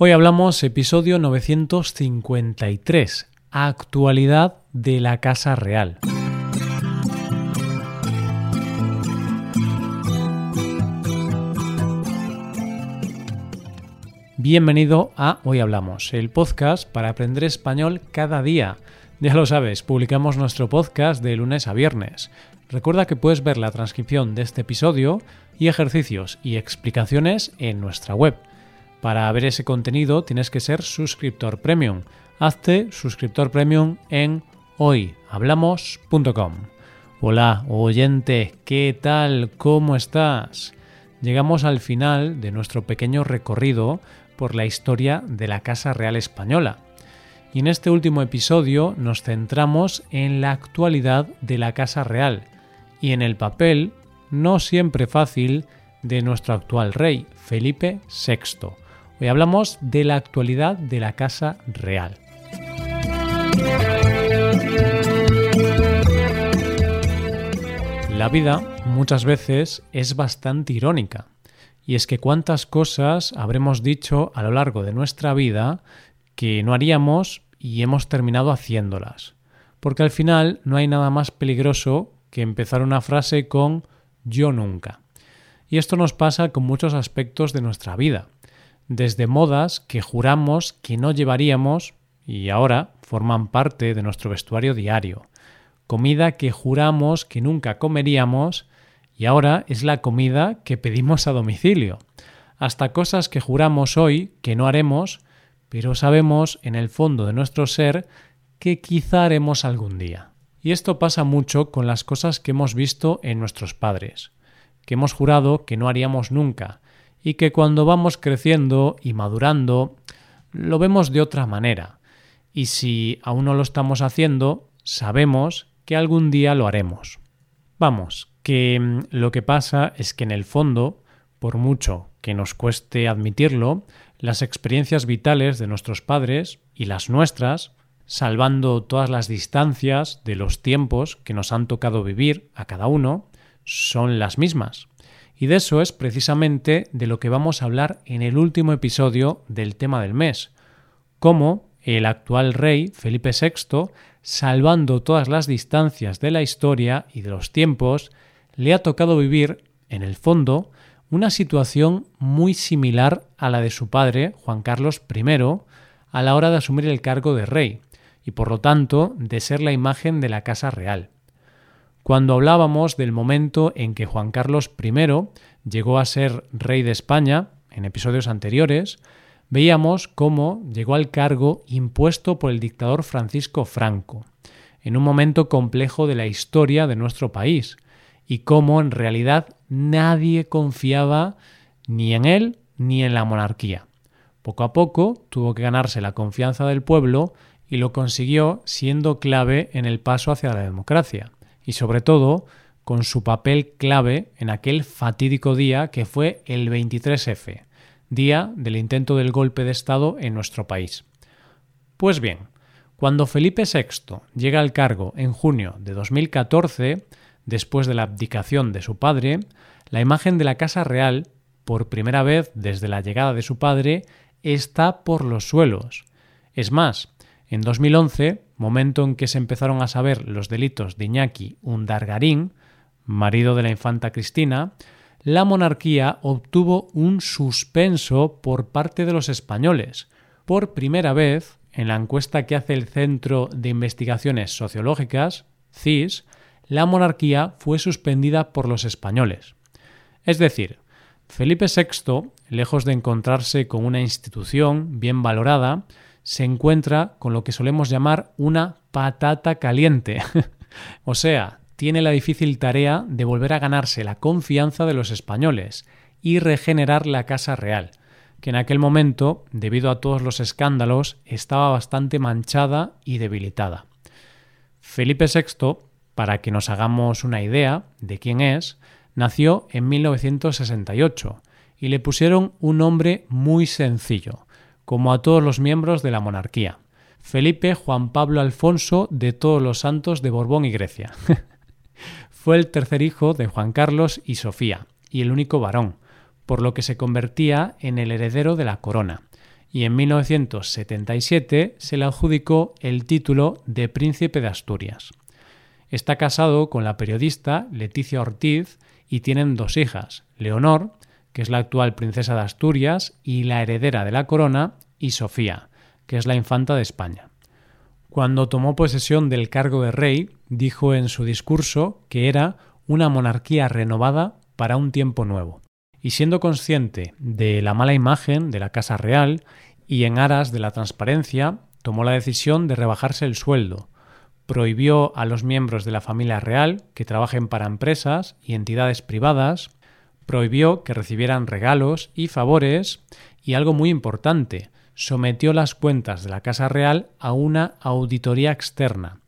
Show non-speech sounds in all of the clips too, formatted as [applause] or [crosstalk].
Hoy hablamos episodio 953, actualidad de la Casa Real. Bienvenido a Hoy Hablamos, el podcast para aprender español cada día. Ya lo sabes, publicamos nuestro podcast de lunes a viernes. Recuerda que puedes ver la transcripción de este episodio y ejercicios y explicaciones en nuestra web. Para ver ese contenido tienes que ser suscriptor premium. Hazte suscriptor premium en hoyhablamos.com. Hola, oyente, ¿qué tal? ¿Cómo estás? Llegamos al final de nuestro pequeño recorrido por la historia de la Casa Real Española. Y en este último episodio nos centramos en la actualidad de la Casa Real y en el papel, no siempre fácil, de nuestro actual rey, Felipe VI. Hoy hablamos de la actualidad de la Casa Real. La vida muchas veces es bastante irónica. Y es que cuántas cosas habremos dicho a lo largo de nuestra vida que no haríamos y hemos terminado haciéndolas. Porque al final no hay nada más peligroso que empezar una frase con yo nunca. Y esto nos pasa con muchos aspectos de nuestra vida, desde modas que juramos que no llevaríamos y ahora forman parte de nuestro vestuario diario, comida que juramos que nunca comeríamos y ahora es la comida que pedimos a domicilio, hasta cosas que juramos hoy que no haremos, pero sabemos en el fondo de nuestro ser que quizá haremos algún día. Y esto pasa mucho con las cosas que hemos visto en nuestros padres, que hemos jurado que no haríamos nunca, y que cuando vamos creciendo y madurando, lo vemos de otra manera. Y si aún no lo estamos haciendo, sabemos que algún día lo haremos. Vamos, que mm, lo que pasa es que en el fondo, por mucho que nos cueste admitirlo, las experiencias vitales de nuestros padres y las nuestras salvando todas las distancias de los tiempos que nos han tocado vivir a cada uno, son las mismas. Y de eso es precisamente de lo que vamos a hablar en el último episodio del tema del mes, cómo el actual rey Felipe VI, salvando todas las distancias de la historia y de los tiempos, le ha tocado vivir, en el fondo, una situación muy similar a la de su padre, Juan Carlos I, a la hora de asumir el cargo de rey, y por lo tanto de ser la imagen de la Casa Real. Cuando hablábamos del momento en que Juan Carlos I llegó a ser rey de España, en episodios anteriores, veíamos cómo llegó al cargo impuesto por el dictador Francisco Franco, en un momento complejo de la historia de nuestro país, y cómo en realidad nadie confiaba ni en él ni en la monarquía. Poco a poco tuvo que ganarse la confianza del pueblo y lo consiguió siendo clave en el paso hacia la democracia y sobre todo con su papel clave en aquel fatídico día que fue el 23F, día del intento del golpe de Estado en nuestro país. Pues bien, cuando Felipe VI llega al cargo en junio de 2014, después de la abdicación de su padre, la imagen de la Casa Real, por primera vez desde la llegada de su padre, está por los suelos. Es más, en 2011, momento en que se empezaron a saber los delitos de Iñaki Undargarín, marido de la infanta Cristina, la monarquía obtuvo un suspenso por parte de los españoles. Por primera vez, en la encuesta que hace el Centro de Investigaciones Sociológicas, CIS, la monarquía fue suspendida por los españoles. Es decir, Felipe VI, lejos de encontrarse con una institución bien valorada, se encuentra con lo que solemos llamar una patata caliente. [laughs] o sea, tiene la difícil tarea de volver a ganarse la confianza de los españoles y regenerar la Casa Real, que en aquel momento, debido a todos los escándalos, estaba bastante manchada y debilitada. Felipe VI, para que nos hagamos una idea de quién es, nació en 1968 y le pusieron un nombre muy sencillo, como a todos los miembros de la monarquía. Felipe Juan Pablo Alfonso de todos los santos de Borbón y Grecia. [laughs] Fue el tercer hijo de Juan Carlos y Sofía, y el único varón, por lo que se convertía en el heredero de la corona, y en 1977 se le adjudicó el título de Príncipe de Asturias. Está casado con la periodista Leticia Ortiz y tienen dos hijas, Leonor, que es la actual princesa de Asturias y la heredera de la corona, y Sofía, que es la infanta de España. Cuando tomó posesión del cargo de rey, dijo en su discurso que era una monarquía renovada para un tiempo nuevo. Y siendo consciente de la mala imagen de la Casa Real y en aras de la transparencia, tomó la decisión de rebajarse el sueldo, prohibió a los miembros de la familia real que trabajen para empresas y entidades privadas, prohibió que recibieran regalos y favores y algo muy importante, sometió las cuentas de la Casa Real a una auditoría externa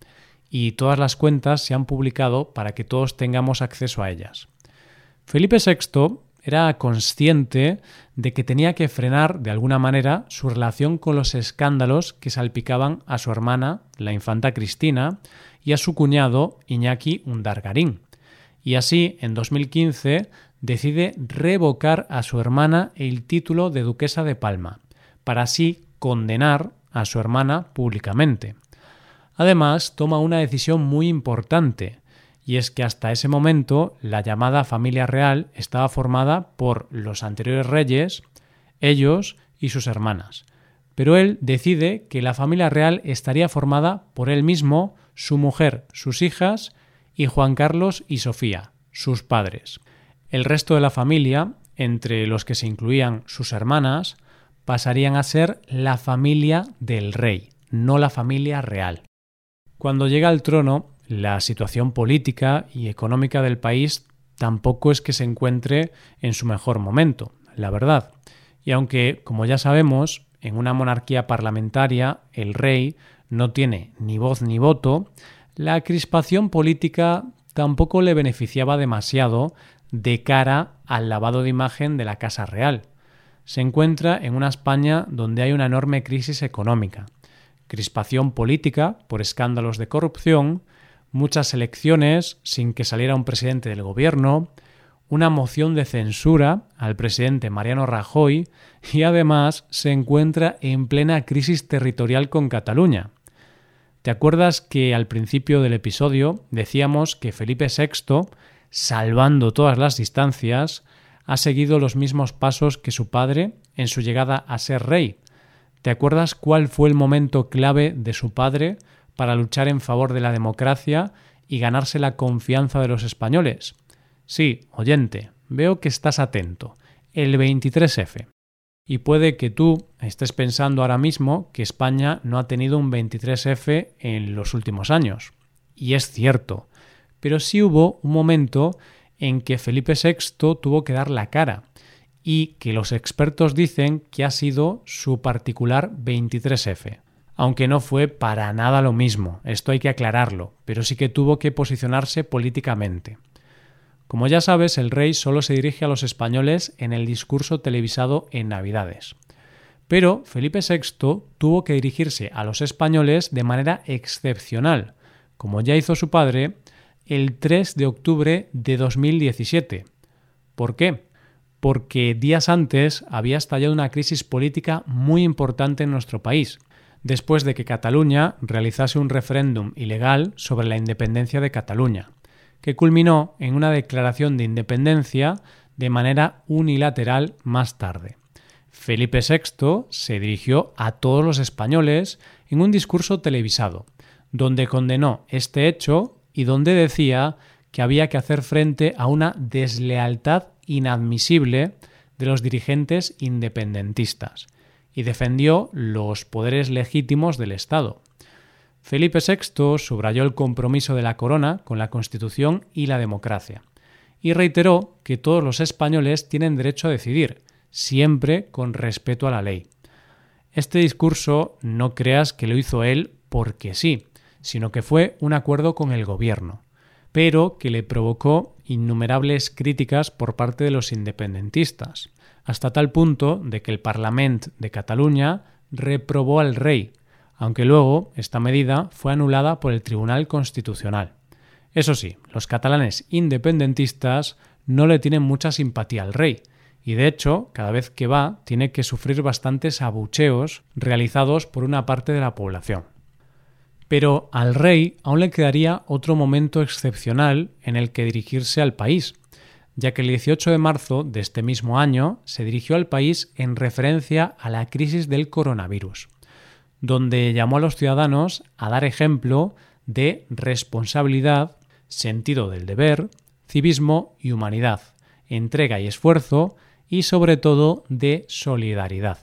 y todas las cuentas se han publicado para que todos tengamos acceso a ellas. Felipe VI era consciente de que tenía que frenar de alguna manera su relación con los escándalos que salpicaban a su hermana, la infanta Cristina, y a su cuñado Iñaki Undargarín. Y así, en 2015, decide revocar a su hermana el título de duquesa de Palma, para así condenar a su hermana públicamente. Además, toma una decisión muy importante, y es que hasta ese momento la llamada familia real estaba formada por los anteriores reyes, ellos y sus hermanas. Pero él decide que la familia real estaría formada por él mismo, su mujer, sus hijas y Juan Carlos y Sofía, sus padres. El resto de la familia, entre los que se incluían sus hermanas, pasarían a ser la familia del rey, no la familia real. Cuando llega al trono, la situación política y económica del país tampoco es que se encuentre en su mejor momento, la verdad. Y aunque, como ya sabemos, en una monarquía parlamentaria el rey no tiene ni voz ni voto, la crispación política tampoco le beneficiaba demasiado de cara al lavado de imagen de la Casa Real. Se encuentra en una España donde hay una enorme crisis económica, crispación política por escándalos de corrupción, muchas elecciones sin que saliera un presidente del gobierno, una moción de censura al presidente Mariano Rajoy y además se encuentra en plena crisis territorial con Cataluña. ¿Te acuerdas que al principio del episodio decíamos que Felipe VI, salvando todas las distancias, ha seguido los mismos pasos que su padre en su llegada a ser rey? ¿Te acuerdas cuál fue el momento clave de su padre para luchar en favor de la democracia y ganarse la confianza de los españoles? Sí, oyente, veo que estás atento. El 23F. Y puede que tú estés pensando ahora mismo que España no ha tenido un 23F en los últimos años. Y es cierto, pero sí hubo un momento en que Felipe VI tuvo que dar la cara y que los expertos dicen que ha sido su particular 23F aunque no fue para nada lo mismo, esto hay que aclararlo, pero sí que tuvo que posicionarse políticamente. Como ya sabes, el rey solo se dirige a los españoles en el discurso televisado en Navidades. Pero Felipe VI tuvo que dirigirse a los españoles de manera excepcional, como ya hizo su padre, el 3 de octubre de 2017. ¿Por qué? Porque días antes había estallado una crisis política muy importante en nuestro país, después de que Cataluña realizase un referéndum ilegal sobre la independencia de Cataluña, que culminó en una declaración de independencia de manera unilateral más tarde. Felipe VI se dirigió a todos los españoles en un discurso televisado, donde condenó este hecho y donde decía que había que hacer frente a una deslealtad inadmisible de los dirigentes independentistas y defendió los poderes legítimos del Estado. Felipe VI subrayó el compromiso de la corona con la Constitución y la democracia, y reiteró que todos los españoles tienen derecho a decidir, siempre con respeto a la ley. Este discurso no creas que lo hizo él porque sí, sino que fue un acuerdo con el gobierno, pero que le provocó innumerables críticas por parte de los independentistas hasta tal punto de que el Parlamento de Cataluña reprobó al rey, aunque luego esta medida fue anulada por el Tribunal Constitucional. Eso sí, los catalanes independentistas no le tienen mucha simpatía al rey, y de hecho, cada vez que va, tiene que sufrir bastantes abucheos realizados por una parte de la población. Pero al rey aún le quedaría otro momento excepcional en el que dirigirse al país, ya que el 18 de marzo de este mismo año se dirigió al país en referencia a la crisis del coronavirus, donde llamó a los ciudadanos a dar ejemplo de responsabilidad, sentido del deber, civismo y humanidad, entrega y esfuerzo y sobre todo de solidaridad,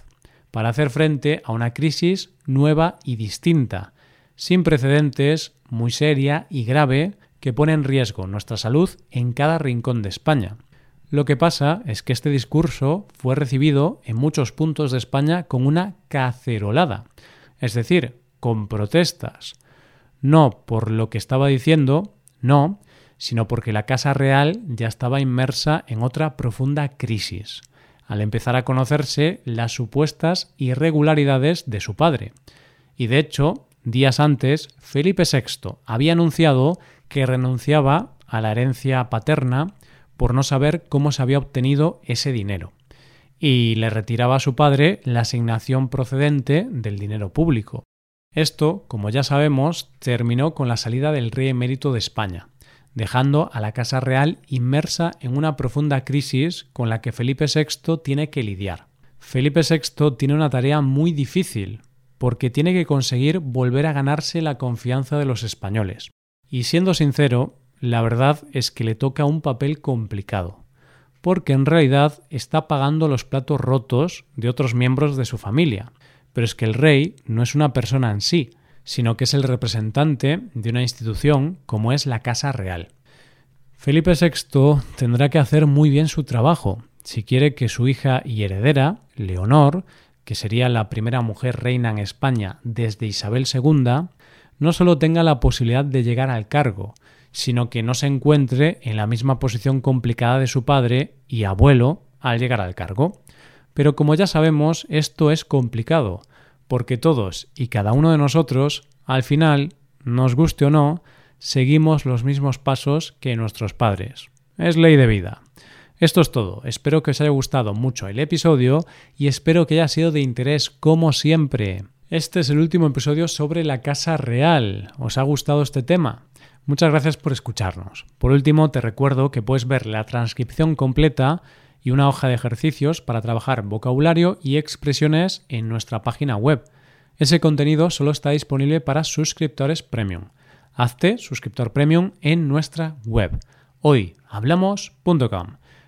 para hacer frente a una crisis nueva y distinta, sin precedentes, muy seria y grave, que pone en riesgo nuestra salud en cada rincón de España. Lo que pasa es que este discurso fue recibido en muchos puntos de España con una cacerolada, es decir, con protestas, no por lo que estaba diciendo, no, sino porque la Casa Real ya estaba inmersa en otra profunda crisis, al empezar a conocerse las supuestas irregularidades de su padre. Y de hecho, días antes, Felipe VI había anunciado que renunciaba a la herencia paterna por no saber cómo se había obtenido ese dinero, y le retiraba a su padre la asignación procedente del dinero público. Esto, como ya sabemos, terminó con la salida del rey emérito de España, dejando a la Casa Real inmersa en una profunda crisis con la que Felipe VI tiene que lidiar. Felipe VI tiene una tarea muy difícil, porque tiene que conseguir volver a ganarse la confianza de los españoles. Y siendo sincero, la verdad es que le toca un papel complicado, porque en realidad está pagando los platos rotos de otros miembros de su familia. Pero es que el rey no es una persona en sí, sino que es el representante de una institución como es la Casa Real. Felipe VI tendrá que hacer muy bien su trabajo si quiere que su hija y heredera, Leonor, que sería la primera mujer reina en España desde Isabel II, no solo tenga la posibilidad de llegar al cargo, sino que no se encuentre en la misma posición complicada de su padre y abuelo al llegar al cargo. Pero como ya sabemos, esto es complicado, porque todos y cada uno de nosotros, al final, nos guste o no, seguimos los mismos pasos que nuestros padres. Es ley de vida. Esto es todo. Espero que os haya gustado mucho el episodio y espero que haya sido de interés como siempre. Este es el último episodio sobre la Casa Real. ¿Os ha gustado este tema? Muchas gracias por escucharnos. Por último, te recuerdo que puedes ver la transcripción completa y una hoja de ejercicios para trabajar vocabulario y expresiones en nuestra página web. Ese contenido solo está disponible para suscriptores premium. Hazte suscriptor premium en nuestra web hoyhablamos.com.